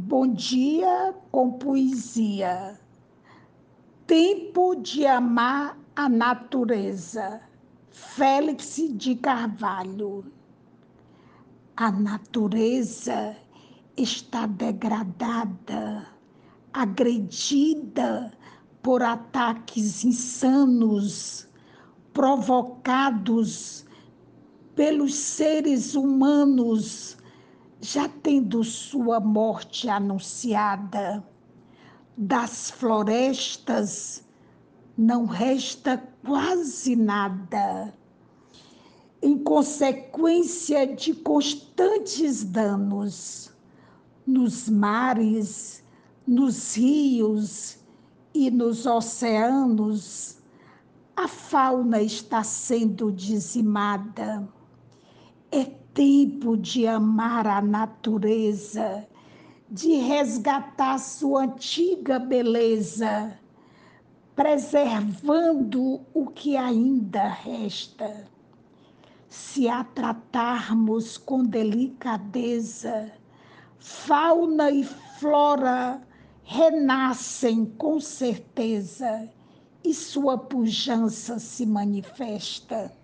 Bom dia com poesia. Tempo de amar a natureza. Félix de Carvalho. A natureza está degradada, agredida por ataques insanos provocados pelos seres humanos já tendo sua morte anunciada, das florestas não resta quase nada. Em consequência de constantes danos nos mares, nos rios e nos oceanos, a fauna está sendo dizimada. É tempo de amar a natureza, de resgatar sua antiga beleza, preservando o que ainda resta. Se a tratarmos com delicadeza, fauna e flora renascem com certeza e sua pujança se manifesta